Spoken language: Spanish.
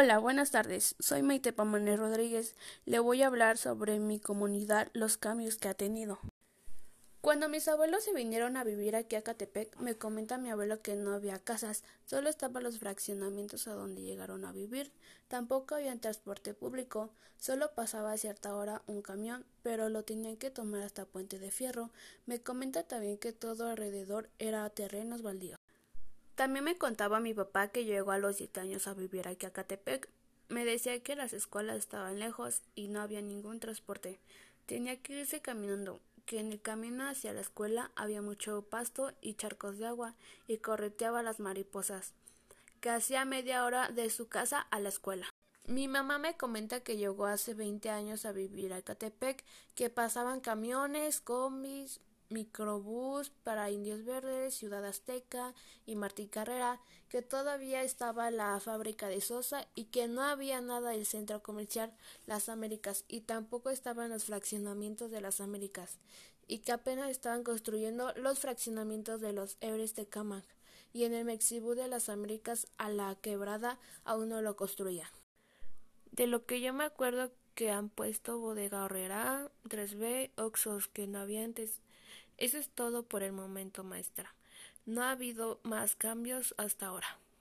Hola, buenas tardes. Soy Maite Pamane Rodríguez. Le voy a hablar sobre mi comunidad, los cambios que ha tenido. Cuando mis abuelos se vinieron a vivir aquí a Catepec, me comenta mi abuelo que no había casas, solo estaban los fraccionamientos a donde llegaron a vivir. Tampoco había transporte público, solo pasaba a cierta hora un camión, pero lo tenían que tomar hasta Puente de Fierro. Me comenta también que todo alrededor era terrenos baldíos. También me contaba mi papá que llegó a los siete años a vivir aquí a Catepec. Me decía que las escuelas estaban lejos y no había ningún transporte. Tenía que irse caminando, que en el camino hacia la escuela había mucho pasto y charcos de agua y correteaba las mariposas, que hacía media hora de su casa a la escuela. Mi mamá me comenta que llegó hace veinte años a vivir a Catepec, que pasaban camiones, combis, microbús para Indios Verdes, Ciudad Azteca y Martín Carrera, que todavía estaba la fábrica de Sosa y que no había nada del centro comercial Las Américas y tampoco estaban los fraccionamientos de las Américas y que apenas estaban construyendo los fraccionamientos de los Ebres de Camac y en el Mexibú de las Américas a la quebrada aún no lo construía. De lo que yo me acuerdo que han puesto bodega horrera, 3B, Oxos que no había antes eso es todo por el momento, maestra. No ha habido más cambios hasta ahora.